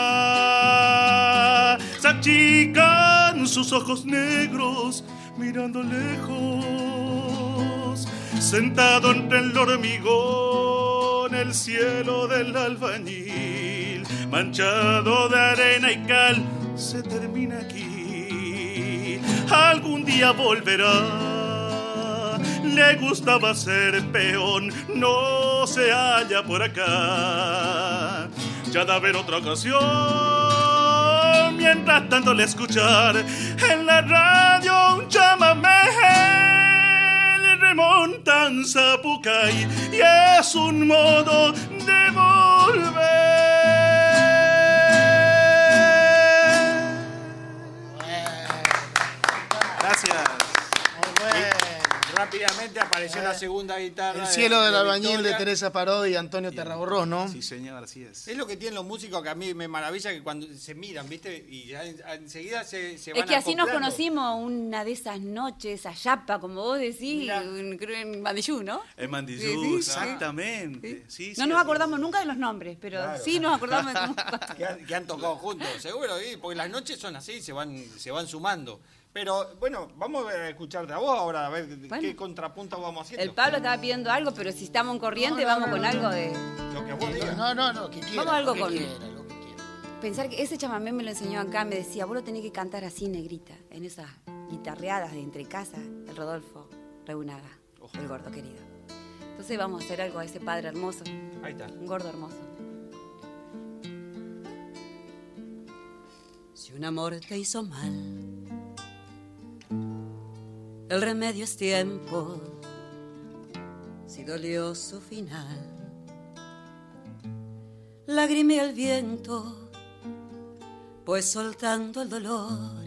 H: Sus ojos negros mirando lejos, sentado entre el hormigón, el cielo del albañil, manchado de arena y cal, se termina aquí. Algún día volverá le gustaba ser peón, no se halla por acá. Ya de haber otra ocasión, mientras tanto escuchar en la radio un chamamé. Remontan Zapucay y es un modo de volver.
B: Rápidamente apareció la segunda guitarra.
A: El cielo
B: de-
A: del
B: de
A: albañil de. Teresa Parodi y Antonio Terraborros, ¿no?
H: Sí, señor, así es.
B: Es lo que tienen los músicos que a mí me maravilla que cuando se miran, ¿viste? Y ya enseguida se, se van
I: Es que así nos conocimos una de esas noches a Yapa, como vos decís,
B: Mira.
I: en- creo en Mandillú, ¿no?
H: En Mandillú,
I: Sí, sí,
H: exactamente. Sí,
I: no
H: sí,
I: nos acordamos nunca de los nombres, pero
B: Claro.
I: sí nos acordamos de cómo...
B: que han, que han tocado juntos, seguro, ¿sí? porque las noches son así, se van, se van sumando. Pero bueno, vamos a escucharte a vos ahora, a ver
I: Bueno.
B: qué contrapunto vamos haciendo.
I: El Pablo estaba pidiendo algo, pero si estamos en corriente, vamos con algo de...
B: Lo que vos digas.
A: No, no, no, que quiera.
I: Vamos a algo
A: lo que
I: con-
A: quiera, lo que quiera.
I: Pensar que ese chamamé me lo enseñó acá, me decía, vos lo tenés que cantar así, negrita, en esas guitarreadas de entre casa, el Rodolfo Reunaga, el gordo querido. Entonces vamos a hacer algo a ese padre hermoso,
B: Ahí está.
I: un gordo hermoso.
E: Si un amor te hizo mal, el remedio es tiempo. Si dolió su final, lagrimea el viento, pues soltando el dolor,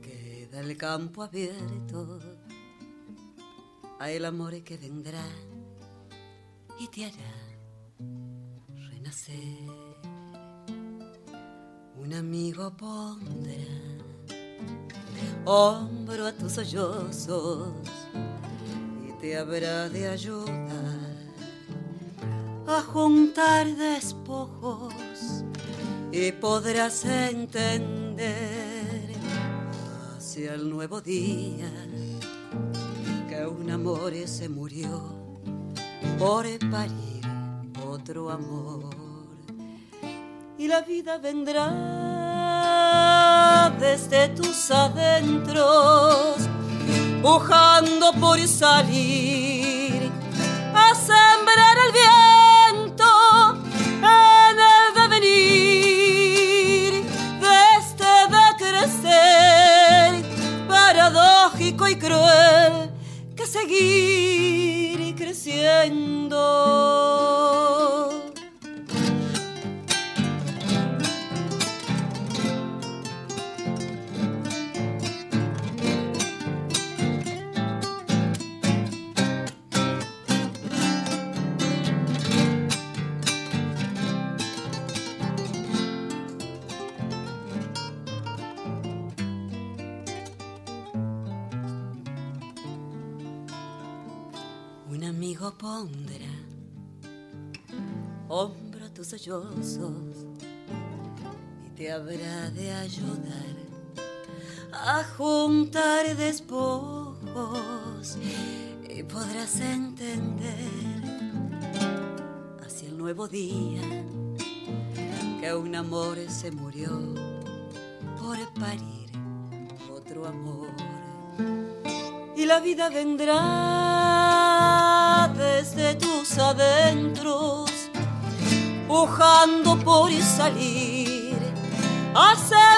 E: queda el campo abierto a el amor que vendrá y te hará renacer un amigo pondrá hombro a tus sollozos y te habrá de ayudar a juntar despojos y podrás entender hacia el nuevo día que un amor se murió por parir otro amor y la vida vendrá desde tus adentros, pujando por salir a sembrar el viento en el devenir de este de crecer, paradójico y cruel, que seguir creciendo. Y te habrá de ayudar a juntar despojos y podrás entender hacia el nuevo día que un amor se murió por parir otro amor. Y la vida vendrá desde tus adentros, pujando por salir a sembrar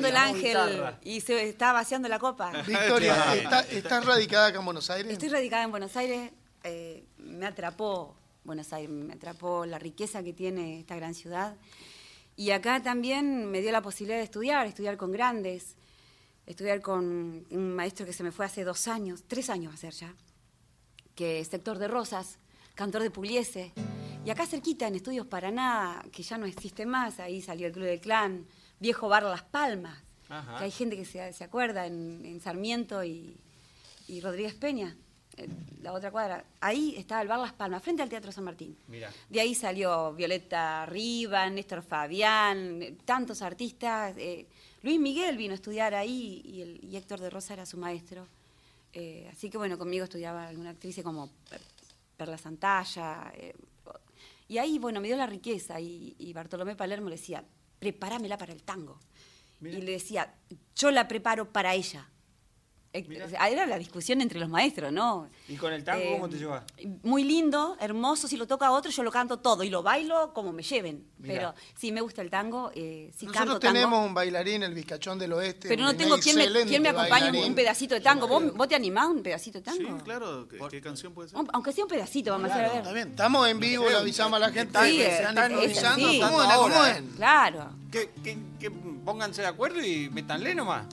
E: bajando el ángel
B: guitarra.
E: y se está vaciando la copa.
A: Victoria,
B: Claro.
A: ¿está, ¿estás radicada acá en Buenos Aires?
E: Estoy radicada en Buenos Aires. eh, me atrapó Buenos Aires, me atrapó la riqueza que tiene esta gran ciudad. Y acá también me dio la posibilidad de estudiar, estudiar con grandes, estudiar con un maestro que se me fue hace dos años, tres años va a ser ya, que es Héctor de Rosas, cantor de Pugliese. Y acá cerquita, en Estudios Paraná, que ya no existe más, ahí salió el Club del Clan, viejo bar Las Palmas,
B: Ajá.
E: que hay gente que se, se acuerda en, en Sarmiento y, y Rodríguez Peña, eh, la otra cuadra. Ahí estaba el bar Las Palmas, frente al Teatro San Martín.
B: Mirá.
E: De ahí salió Violeta Riva, Néstor Fabián, eh, tantos artistas. eh, Luis Miguel vino a estudiar ahí y, el- y Héctor de Rosa era su maestro. Eh, así que bueno, conmigo estudiaba alguna actriz como Per- Perla Santalla. eh, y ahí, bueno, me dio la riqueza y, y Bartolomé Palermo le decía, prepáramela para el tango. Y le decía, yo la preparo para ella. Eh, Era la discusión entre los maestros, ¿no?
B: ¿Y con el tango
E: Eh,
B: cómo te llevas?
E: Muy lindo, hermoso. Si lo toca otro, yo lo canto todo y lo bailo como me lleven.
B: Mirá.
E: Pero sí me gusta el tango, eh, sí
A: Nosotros
E: canto tango.
A: tenemos un bailarín, el Vizcachón del Oeste.
E: Pero no tengo quién me, quién me acompañe un,
A: bailarín.
E: un pedacito de tango. ¿Vos, vos te animás un pedacito de
H: Sí,
E: tango?
H: claro. ¿Qué, qué canción puede ser?
E: Un- Aunque sea un pedacito, vamos a hacer a ver.
A: Está bien, estamos en vivo, le avisamos a la gente
E: Sí,
A: que
E: eh,
A: se
B: están
E: así.
A: ¿Cómo ¿Cómo
B: eh.
E: Claro.
B: Que, que- que pónganse de acuerdo y métanle nomás.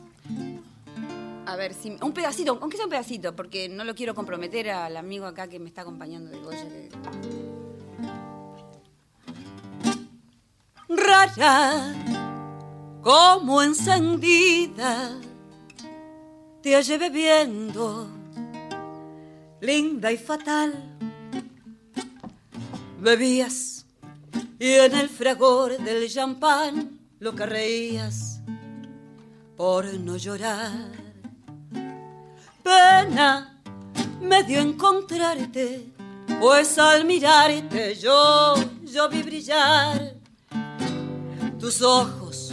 E: A ver, si, un pedacito, aunque sea un pedacito, porque no lo quiero comprometer al amigo acá que me está acompañando de Goya.
F: rara como encendida te hallé bebiendo linda y fatal bebías y en el fragor del champán lo que reías por no llorar pena me dio encontrarte pues al mirarte yo yo vi brillar tus ojos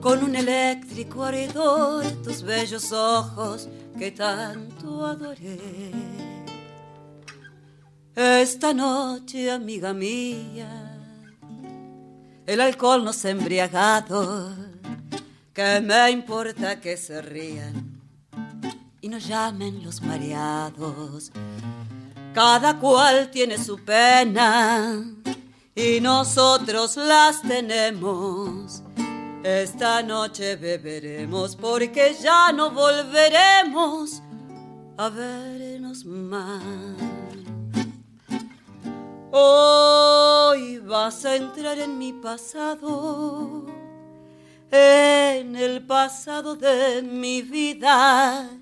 F: con un eléctrico ardor, tus bellos ojos que tanto adoré. Esta noche, amiga mía, el alcohol nos ha embriagado, que me importa que se rían y nos llamen los mareados. Cada cual tiene su pena y nosotros las tenemos. Esta noche beberemos porque ya no volveremos a vernos más. Hoy vas a entrar en mi pasado, en el pasado de mi vida.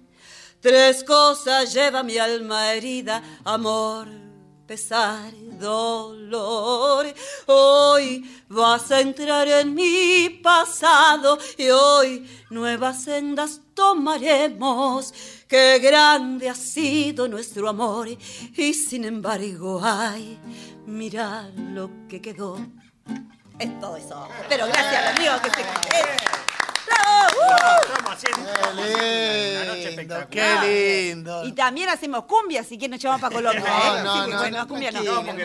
F: Tres cosas lleva mi alma herida, amor, pesar, dolor. Hoy vas a entrar en mi pasado y hoy nuevas sendas tomaremos. Qué grande ha sido nuestro amor y sin embargo, ay, mira lo que quedó. Es todo eso. Pero gracias, amigo, que se...
A: Qué lindo,
B: espectacular.
A: qué lindo.
E: Y también hacemos cumbia, si quieren nos llevamos para Colombia.
A: No,
E: ¿eh?
A: no,
E: Sí,
A: no,
E: bueno,
A: no,
E: cumbia no.
B: No, porque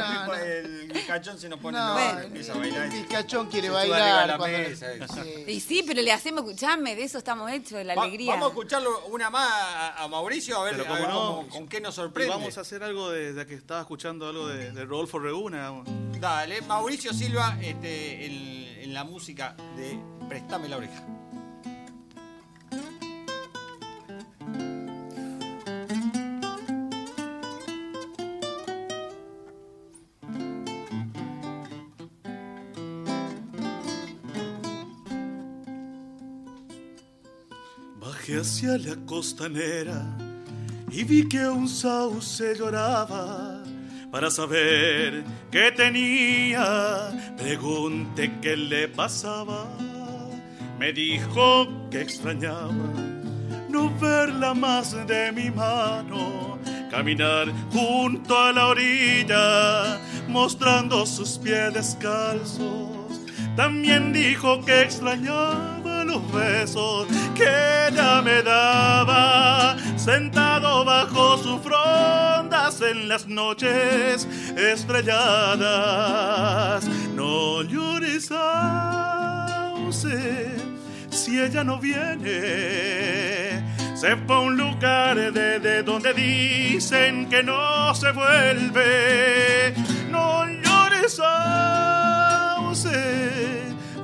B: el,
A: No,
B: el cachón se nos pone
A: No,
B: empieza a bailar.
A: el Vizcachón quiere bailar.
E: Y sí, pero le hacemos, escuchame, de eso estamos hechos, de la
B: Va-
E: alegría.
B: Vamos a escucharlo una más a, a Mauricio a ver,
H: Pero
B: a ver
H: cómo no.
B: cómo- con qué nos
H: Y
B: sorprende.
H: vamos a hacer algo de, de que estaba escuchando algo de, de Rodolfo Reguna.
B: Dale, Mauricio Silva este, en, en la música de Préstame la oreja.
H: Hacia la costanera y vi que un sauce lloraba para saber qué tenía. Pregunté qué le pasaba. Me dijo que extrañaba no verla más de mi mano, caminar junto a la orilla, mostrando sus pies descalzos. También dijo que extrañaba los besos que ella me daba, sentado bajo sus frondas en las noches estrelladas. No llores, Sauce, si ella no viene. Se fue un lugar de, donde dicen que no se vuelve. No llores, Sauce,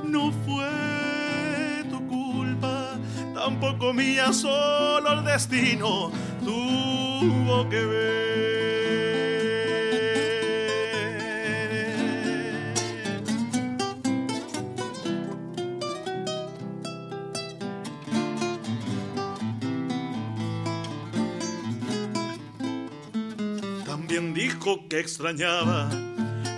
H: no fue tampoco mía, solo el destino tuvo que ver. También dijo que extrañaba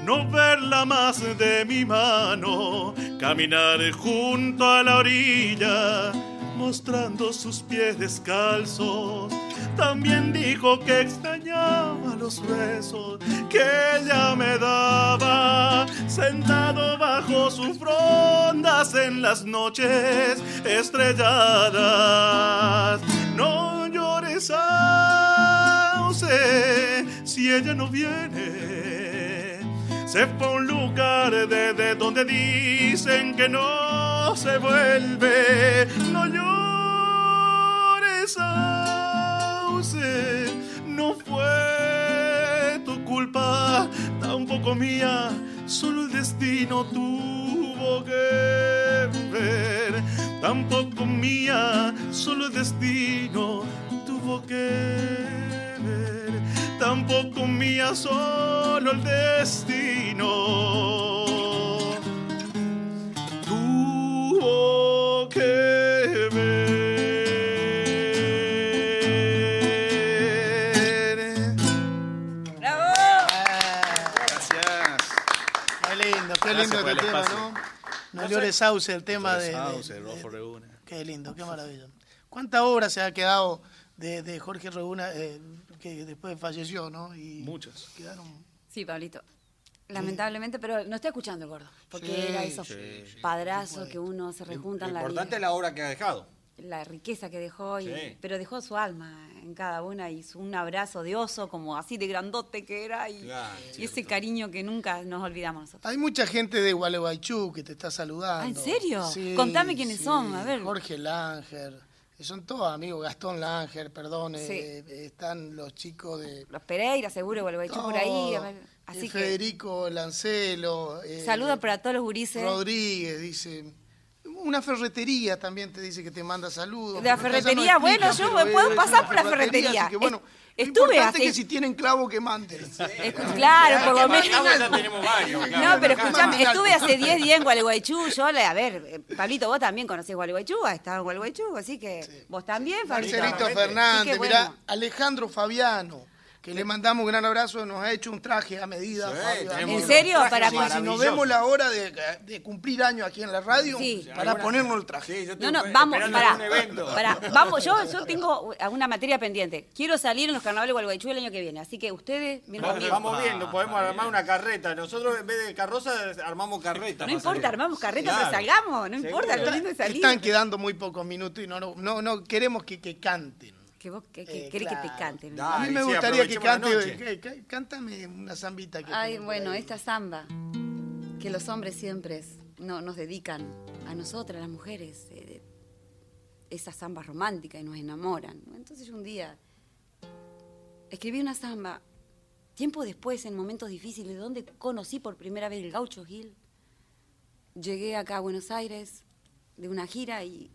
H: no verla más de mi mano, caminar junto a la orilla, mostrando sus pies descalzos. También dijo que extrañaba los besos que ella me daba, sentado bajo sus frondas en las noches estrelladas. No llores, si ella no viene. Se fue a un lugar de, de donde dicen que no se vuelve. No llores, no fue tu culpa, tampoco mía, solo el destino tuvo que ver. Tampoco mía, solo el destino tuvo que ver. Tampoco mía, solo el destino
A: Sauce, el tema de, de-
C: Sauce,
A: de-
C: Reguna.
A: Qué lindo, qué maravilla. ¿Cuánta obra se ha quedado de, de Jorge Reguna eh, que después falleció, no? Y
C: Muchas.
A: Quedaron...
E: Sí, Pablito. Lamentablemente, pero no está escuchando el gordo. Porque
A: Sí,
E: era esos padrazos que uno se
B: Lo
E: rejuntan la
B: importante
E: vida.
B: es la obra que ha dejado.
E: La riqueza que dejó, y-
B: Sí.
E: pero dejó su alma en cada una y su, un abrazo de oso, como así de grandote que era, y,
B: Claro,
E: y ese cariño que nunca nos olvidamos nosotros.
A: Hay mucha gente de Gualeguaychú que te está saludando.
E: Ah, ¿en serio? Contame quiénes son, a ver.
A: Jorge Langer, son todos amigos, Gastón Langer, perdón,
E: Sí.
A: eh, están los chicos de...
E: Los Pereira, seguro, Gualeguaychú por ahí. a ver,
A: Eh,
E: Así que
A: Federico Lancelo. eh,
E: saludos para todos los gurises.
A: Rodríguez, dice. Una ferretería también te dice que te manda saludos.
E: De la
A: no
E: ferretería, bueno, yo
A: pero
E: puedo pasar por la ferretería.
A: así que bueno,
E: Es-
A: lo
E: estuve
A: es que si tienen clavo que manden.
E: Claro, por lo menos.
B: ya tenemos varios. claro.
E: No, pero escuchame,
A: Claro.
E: estuve hace 10 días en Gualeguaychú. Yo, le- a ver, eh, Pablito, vos también conocés Gualeguaychú, has estado en Gualeguaychú, así que vos también, Pablito.
A: Marcelito Fernández,
E: que
A: mirá,
E: bueno.
A: Alejandro Fabiano, que le mandamos un gran abrazo, nos ha hecho un traje a medida.
B: Sí,
A: Fabio.
E: ¿En serio? Para-
A: Sí, si nos vemos la hora de, de cumplir años aquí en la radio,
E: Sí.
A: para ponernos el traje.
B: Sí, yo
E: No, no, vamos, pará, vamos, yo, yo tengo una materia pendiente. Quiero salir en los carnavales de Gualeguaychú el año que viene, así que ustedes, miren
B: Vamos, vamos viendo, podemos armar una carreta. Nosotros en vez de carroza armamos carreta.
E: No
B: para
E: importa,
B: salir.
E: armamos carreta,
B: Claro.
E: pero salgamos, no importa, lo lindo es salir.
A: Están quedando muy pocos minutos y no, no, no, no queremos que, que canten.
E: Que vos que, que
A: Eh,
E: querés que te cante.
A: A mí me
B: sí,
A: gustaría que cante, que- cántame una zambita que
E: Ay, bueno, esta samba que los hombres siempre es- no, nos dedican a nosotras, las mujeres, eh, esas zambas románticas y nos enamoran. Entonces yo un día escribí una samba, tiempo después, en momentos difíciles, donde conocí por primera vez el gaucho Gil. Llegué acá a Buenos Aires de una gira y,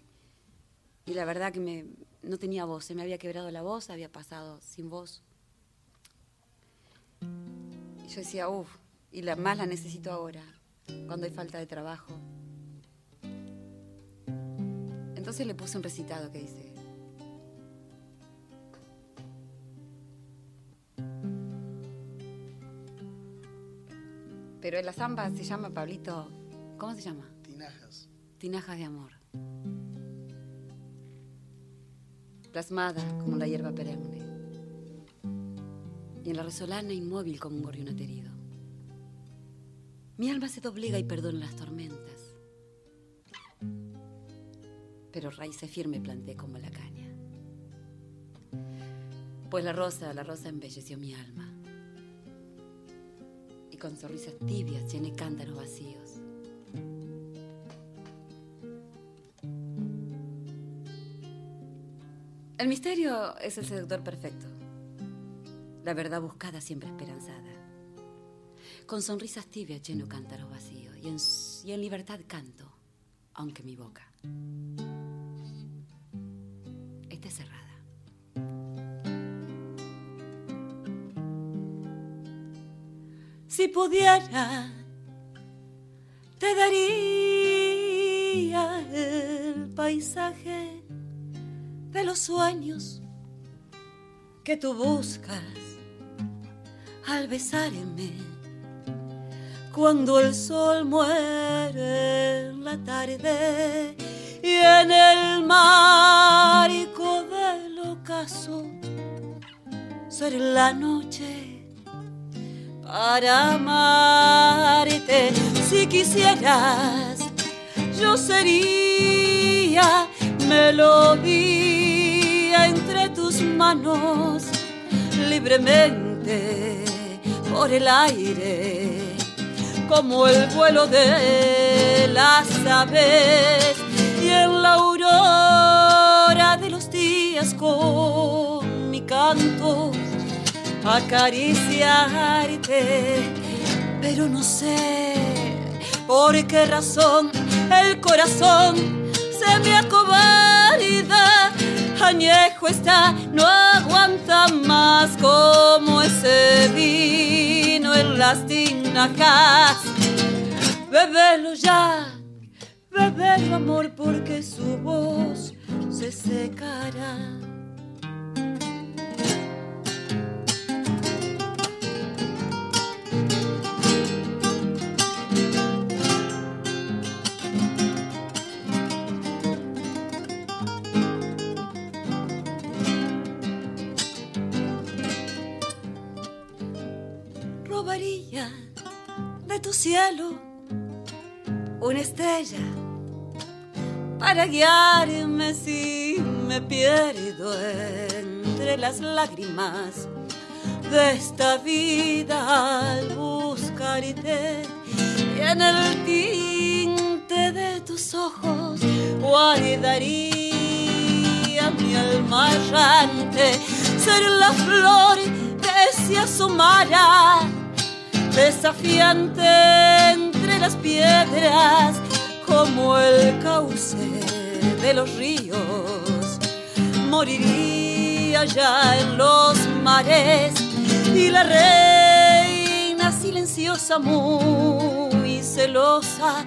E: y la verdad que me, no tenía voz, se me había quebrado la voz, había pasado sin voz. Y yo decía, uff, y la más la necesito ahora, cuando hay falta de trabajo. Entonces le puse un recitado que dice,
J: Pero la samba se llama, Pablito, ¿cómo se llama?
A: Tinajas.
J: Tinajas de amor. Plasmada como la hierba perenne. Y en la resolana inmóvil como un gorrión aterido. Mi alma se doblega y perdona las tormentas. Pero raíces firme planté como la caña. Pues la rosa, la rosa embelleció mi alma. Y con sonrisas tibias llené cántaros vacíos. El misterio es el seductor perfecto. La verdad buscada siempre esperanzada. Con sonrisas tibias lleno cántaros vacíos y en, y en libertad canto, aunque mi boca esté cerrada.
E: Si pudiera, te daría el paisaje de los sueños que tú buscas al besarme. Cuando el sol muere en la tarde y en el marco del ocaso será la noche para amarte. Si quisieras, yo sería melodía manos, libremente por el aire, como el vuelo de las aves y en la aurora de los días con mi canto acariciarte, pero no sé por qué razón el corazón se me acobarda. Añejo está, no aguanta más como ese vino en las tinajas. Bebelo ya, bebelo amor, porque su voz se secará. De tu cielo una estrella para guiarme si me pierdo entre las lágrimas de esta vida al buscarte y en el tinte de tus ojos guardaría mi alma errante ser la flor que se asomara desafiante entre las piedras como el cauce de los ríos. Moriría ya en los mares y la reina silenciosa, muy celosa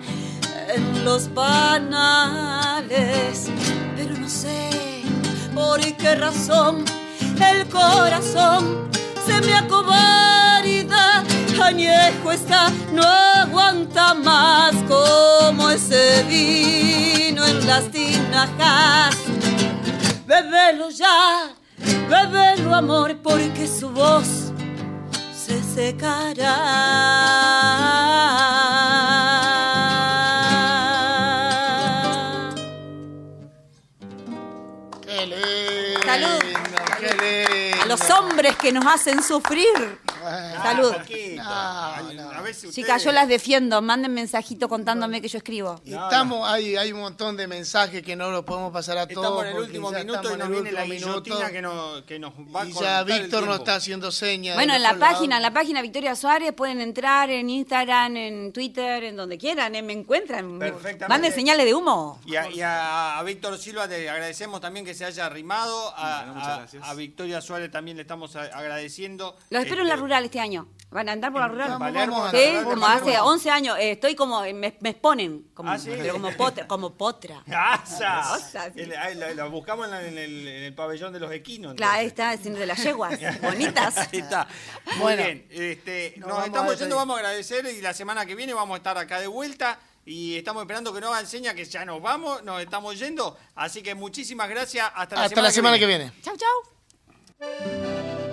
E: en los panales. Pero no sé por qué razón el corazón se me acobarda añejo está, no aguanta más como ese vino en las tinajas. Bebelo ya, bebelo amor, porque su voz se secará.
A: Qué lindo.
J: Salud.
A: Qué lindo.
J: A los hombres que nos hacen sufrir. Salud.
B: Poquito.
A: No,
B: A veces
J: Chicas,
B: ustedes-
J: yo las defiendo. Manden mensajito contándome que yo escribo.
A: Y Estamos, hay, hay un montón de mensajes que no los podemos pasar a todos.
B: Estamos en el
A: porque
B: último
A: ya
B: minuto y nos
A: en el
B: viene la
A: último minuto.
B: que nos, que nos va a
A: Y ya
B: cortar el
A: Víctor nos
B: tiempo.
A: está haciendo señas.
J: Bueno, en la página, en la página Victoria Suárez pueden entrar en Instagram, en Twitter, en donde quieran, eh, me encuentran.
B: Perfectamente.
J: Manden señales de humo.
B: Y a, y a- a Víctor Silva le agradecemos también que se haya arrimado. A,
H: Bueno, muchas
B: a-
H: gracias.
B: a Victoria Suárez también le estamos a- agradeciendo.
J: Los espero en la
B: Este,
E: rural este año. ¿Van a andar por la rural?
B: Palermo,
E: Sí, como
A: Palermo.
E: hace 11 años. eh, estoy como, me, me exponen, como,
B: Ah, ¿sí?
E: pero como potra. Como potra.
B: ¡Asa!
E: Sí.
B: El- buscamos en, la- en el, en el pabellón de los equinos.
E: Claro, ahí está, haciendo de las yeguas, bonitas.
B: Ahí está. Muy
A: Bueno.
B: bien. Este,
A: Nos
B: estamos yendo, vamos a agradecer y la semana que viene vamos a estar acá de vuelta y estamos esperando que nos hagan seña que ya nos vamos, nos estamos yendo. Así que muchísimas gracias. Hasta la
A: Hasta
B: semana
A: la semana
B: que
A: que
B: viene.
A: viene.
E: Chau, chau.